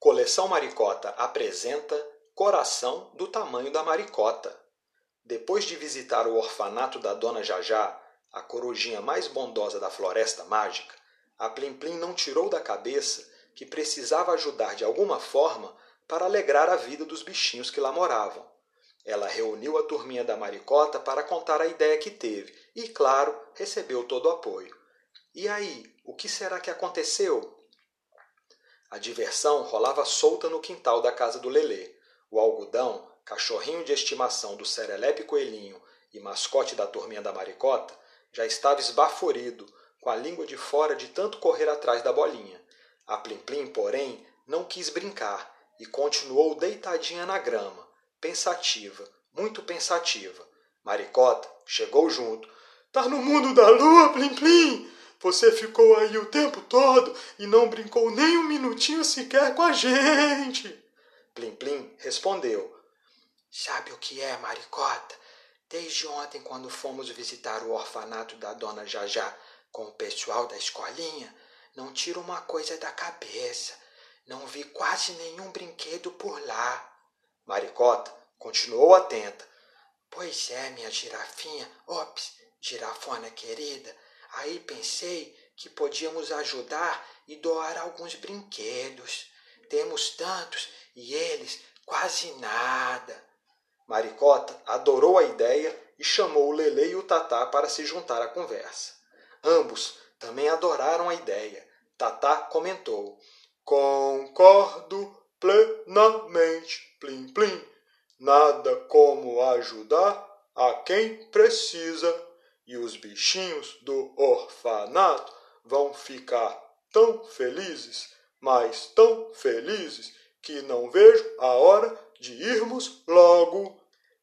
Coleção Maricota apresenta Coração do Tamanho da Maricota. Depois de visitar o orfanato da Dona Jajá, a corujinha mais bondosa da Floresta Mágica, a Plim Plim não tirou da cabeça que precisava ajudar de alguma forma para alegrar a vida dos bichinhos que lá moravam. Ela reuniu a turminha da Maricota para contar a ideia que teve e, claro, recebeu todo o apoio. E aí, o que será que aconteceu? A diversão rolava solta no quintal da casa do Lelê. O algodão, cachorrinho de estimação do Serelepe Coelhinho e mascote da turminha da Maricota, já estava esbaforido, com a língua de fora de tanto correr atrás da bolinha. A Plim Plim, porém, não quis brincar e continuou deitadinha na grama, pensativa, muito pensativa. Maricota chegou junto. Tá no mundo da lua, Plim Plim! Você ficou aí o tempo todo e não brincou nem um minutinho sequer com a gente. Plim Plim respondeu. Sabe o que é, Maricota? Desde ontem, quando fomos visitar o orfanato da dona Jajá com o pessoal da escolinha, não tiro uma coisa da cabeça. Não vi quase nenhum brinquedo por lá. Maricota continuou atenta. Pois é, minha girafinha. Ops, girafona querida. Aí pensei que podíamos ajudar e doar alguns brinquedos. Temos tantos e eles quase nada. Maricota adorou a ideia e chamou o Lele e o Tatá para se juntar à conversa. Ambos também adoraram a ideia. Tatá comentou: Concordo plenamente, Plim Plim. Nada como ajudar a quem precisa e os bichinhos do orfanato vão ficar tão felizes, mas tão felizes, que não vejo a hora de irmos logo.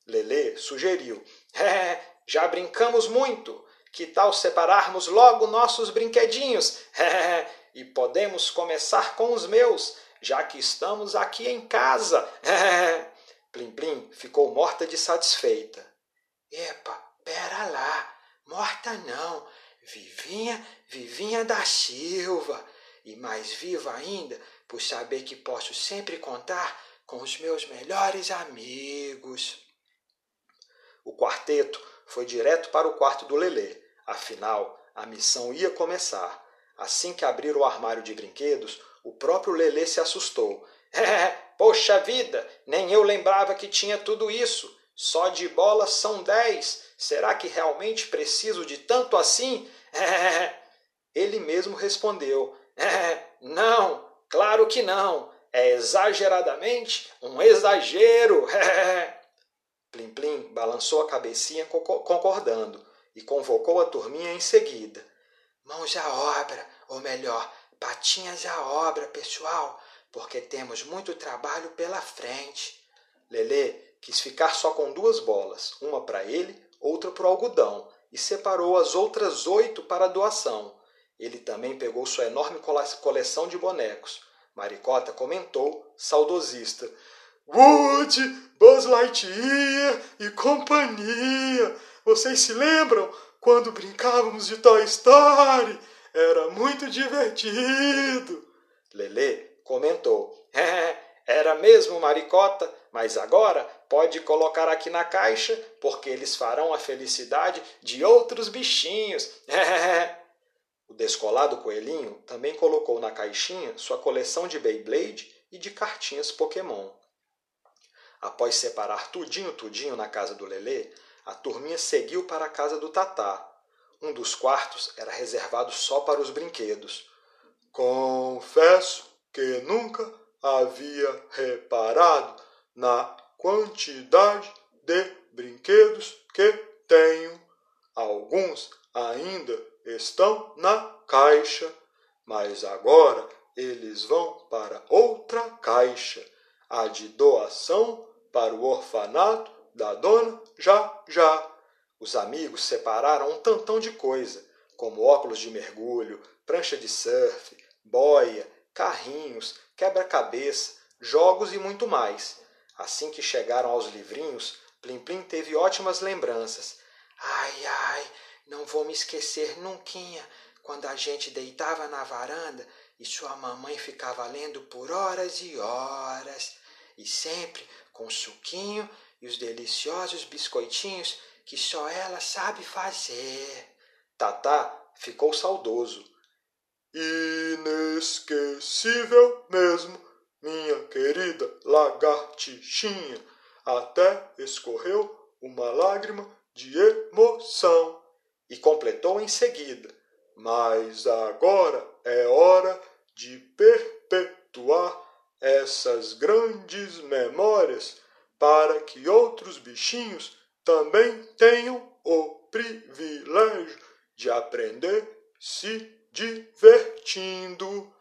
Lelê sugeriu: É, já brincamos muito. Que tal separarmos logo nossos brinquedinhos? É, e podemos começar com os meus, já que estamos aqui em casa. É. Plim Plim ficou morta de satisfeita. Epa, pera lá. Morta não, vivinha, vivinha da Silva, e mais viva ainda por saber que posso sempre contar com os meus melhores amigos. O quarteto foi direto para o quarto do Lelê. Afinal, a missão ia começar. Assim que abriram o armário de brinquedos, o próprio Lelê se assustou. É, poxa vida, nem eu lembrava que tinha tudo isso. Só de bolas são dez. Será que realmente preciso de tanto assim? É. Ele mesmo respondeu: é, Não, claro que não. É exageradamente um exagero. É. Plim Plim balançou a cabecinha concordando e convocou a turminha em seguida. Mãos à obra, ou melhor, patinhas à obra, pessoal, porque temos muito trabalho pela frente. Lelê quis ficar só com duas bolas, uma para ele, outra para o algodão, e separou as outras oito para doação. Ele também pegou sua enorme coleção de bonecos. Maricota comentou, saudosista. Woody, Buzz Lightyear e companhia. Vocês se lembram quando brincávamos de Toy Story? Era muito divertido. Lelê comentou. É, era mesmo, Maricota, mas agora pode colocar aqui na caixa, porque eles farão a felicidade de outros bichinhos. o descolado coelhinho também colocou na caixinha sua coleção de Beyblade e de cartinhas Pokémon. Após separar tudinho tudinho na casa do Lelê, a turminha seguiu para a casa do Tatá. Um dos quartos era reservado só para os brinquedos. Confesso que nunca havia reparado na quantidade de brinquedos que tenho. Alguns ainda estão na caixa, mas agora eles vão para outra caixa, a de doação para o orfanato da dona Já Já. Os amigos separaram um tantão de coisa, como óculos de mergulho, prancha de surf, boia, carrinhos, quebra-cabeça, jogos e muito mais. Assim que chegaram aos livrinhos, Plim Plim teve ótimas lembranças. Ai, ai, não vou me esquecer nunca quando a gente deitava na varanda e sua mamãe ficava lendo por horas e horas, e sempre com suquinho e os deliciosos biscoitinhos que só ela sabe fazer. Tatá ficou saudoso. Inesquecível mesmo, minha querida lagartixinha. Até escorreu uma lágrima de emoção. E completou em seguida: Mas agora é hora de perpetuar essas grandes memórias para que outros bichinhos também tenham o privilégio de aprender se divertindo.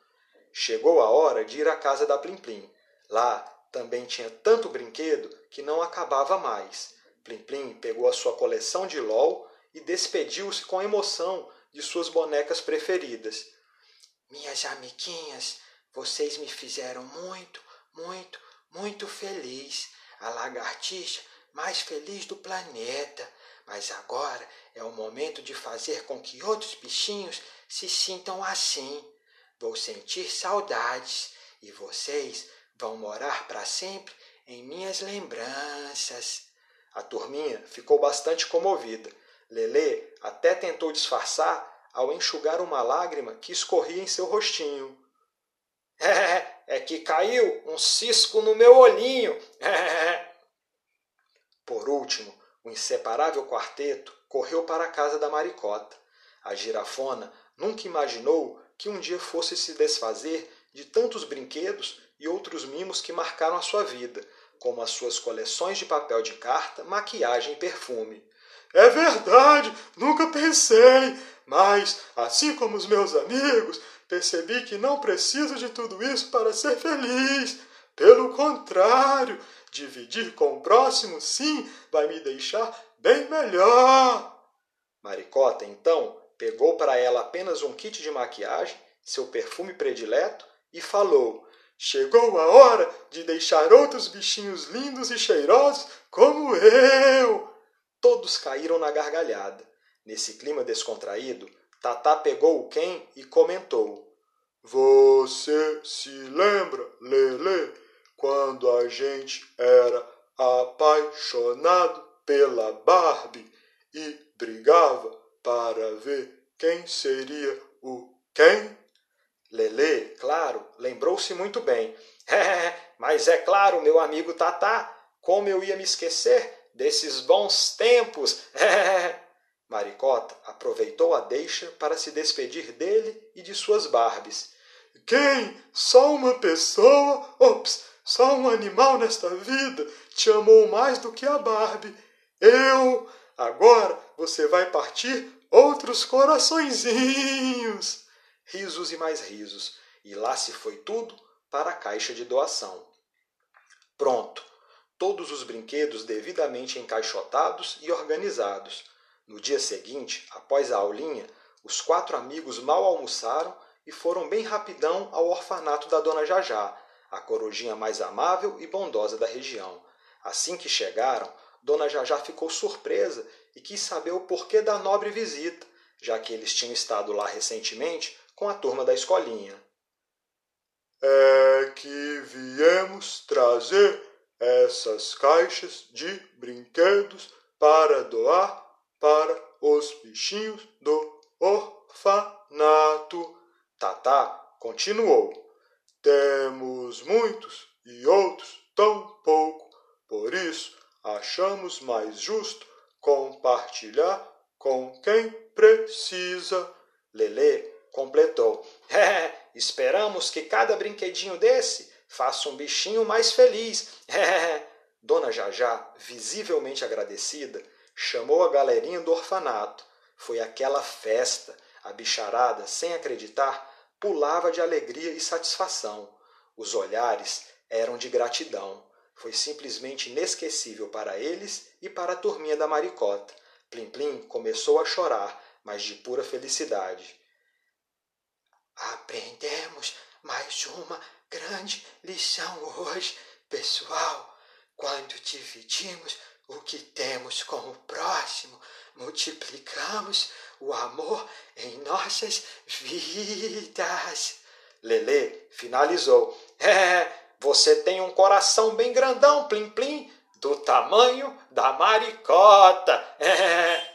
Chegou a hora de ir à casa da Plim Plim. Lá também tinha tanto brinquedo que não acabava mais. Plim Plim pegou a sua coleção de LOL e despediu-se com emoção de suas bonecas preferidas. Minhas amiguinhas, vocês me fizeram muito, muito, muito feliz. A lagartixa mais feliz do planeta. Mas agora é o momento de fazer com que outros bichinhos se sintam assim. Vou sentir saudades e vocês vão morar para sempre em minhas lembranças. A turminha ficou bastante comovida. Lelê até tentou disfarçar ao enxugar uma lágrima que escorria em seu rostinho. É, é que caiu um cisco no meu olhinho. Por último, o inseparável quarteto correu para a casa da maricota. A girafona nunca imaginou que um dia fosse se desfazer de tantos brinquedos e outros mimos que marcaram a sua vida, como as suas coleções de papel de carta, maquiagem e perfume. É verdade, nunca pensei, mas, assim como os meus amigos, percebi que não preciso de tudo isso para ser feliz. Pelo contrário, dividir com o próximo, sim, vai me deixar bem melhor. Maricota, então, pegou para ela apenas um kit de maquiagem, seu perfume predileto e falou: Chegou a hora de deixar outros bichinhos lindos e cheirosos como eu. Todos caíram na gargalhada. Nesse clima descontraído, Tatá pegou o Ken e comentou: Você se lembra, Lele, quando a gente era apaixonado pela Barbie e brigava para ver quem seria o quem? Lelê, claro, lembrou-se muito bem. É, mas é claro, meu amigo Tatá, como eu ia me esquecer desses bons tempos? É. Maricota aproveitou a deixa para se despedir dele e de suas Barbies. Quem? Só uma pessoa? Ops, só um animal nesta vida te amou mais do que a Barbie. Eu. Agora você vai partir outros coraçõezinhos. Risos e mais risos, e lá se foi tudo para a caixa de doação. Pronto, todos os brinquedos devidamente encaixotados e organizados. No dia seguinte, após a aulinha, os quatro amigos mal almoçaram e foram bem rapidão ao orfanato da dona Jajá, a corujinha mais amável e bondosa da região. Assim que chegaram, Dona Jajá ficou surpresa e quis saber o porquê da nobre visita, já que eles tinham estado lá recentemente com a turma da escolinha. É que viemos trazer essas caixas de brinquedos para doar para os bichinhos do orfanato. Tatá continuou. Temos muitos e outros tão pouco, por isso achamos mais justo compartilhar com quem precisa. Lelê completou. É, esperamos que cada brinquedinho desse faça um bichinho mais feliz. É. Dona Jajá, visivelmente agradecida, chamou a galerinha do orfanato. Foi aquela festa. A bicharada, sem acreditar, pulava de alegria e satisfação. Os olhares eram de gratidão. Foi simplesmente inesquecível para eles e para a turminha da maricota. Plim Plim começou a chorar, mas de pura felicidade. Aprendemos mais uma grande lição hoje, pessoal. Quando dividimos o que temos com o próximo, multiplicamos o amor em nossas vidas. Lelê finalizou. É, você tem um coração bem grandão, plim plim, do tamanho da maricota. É.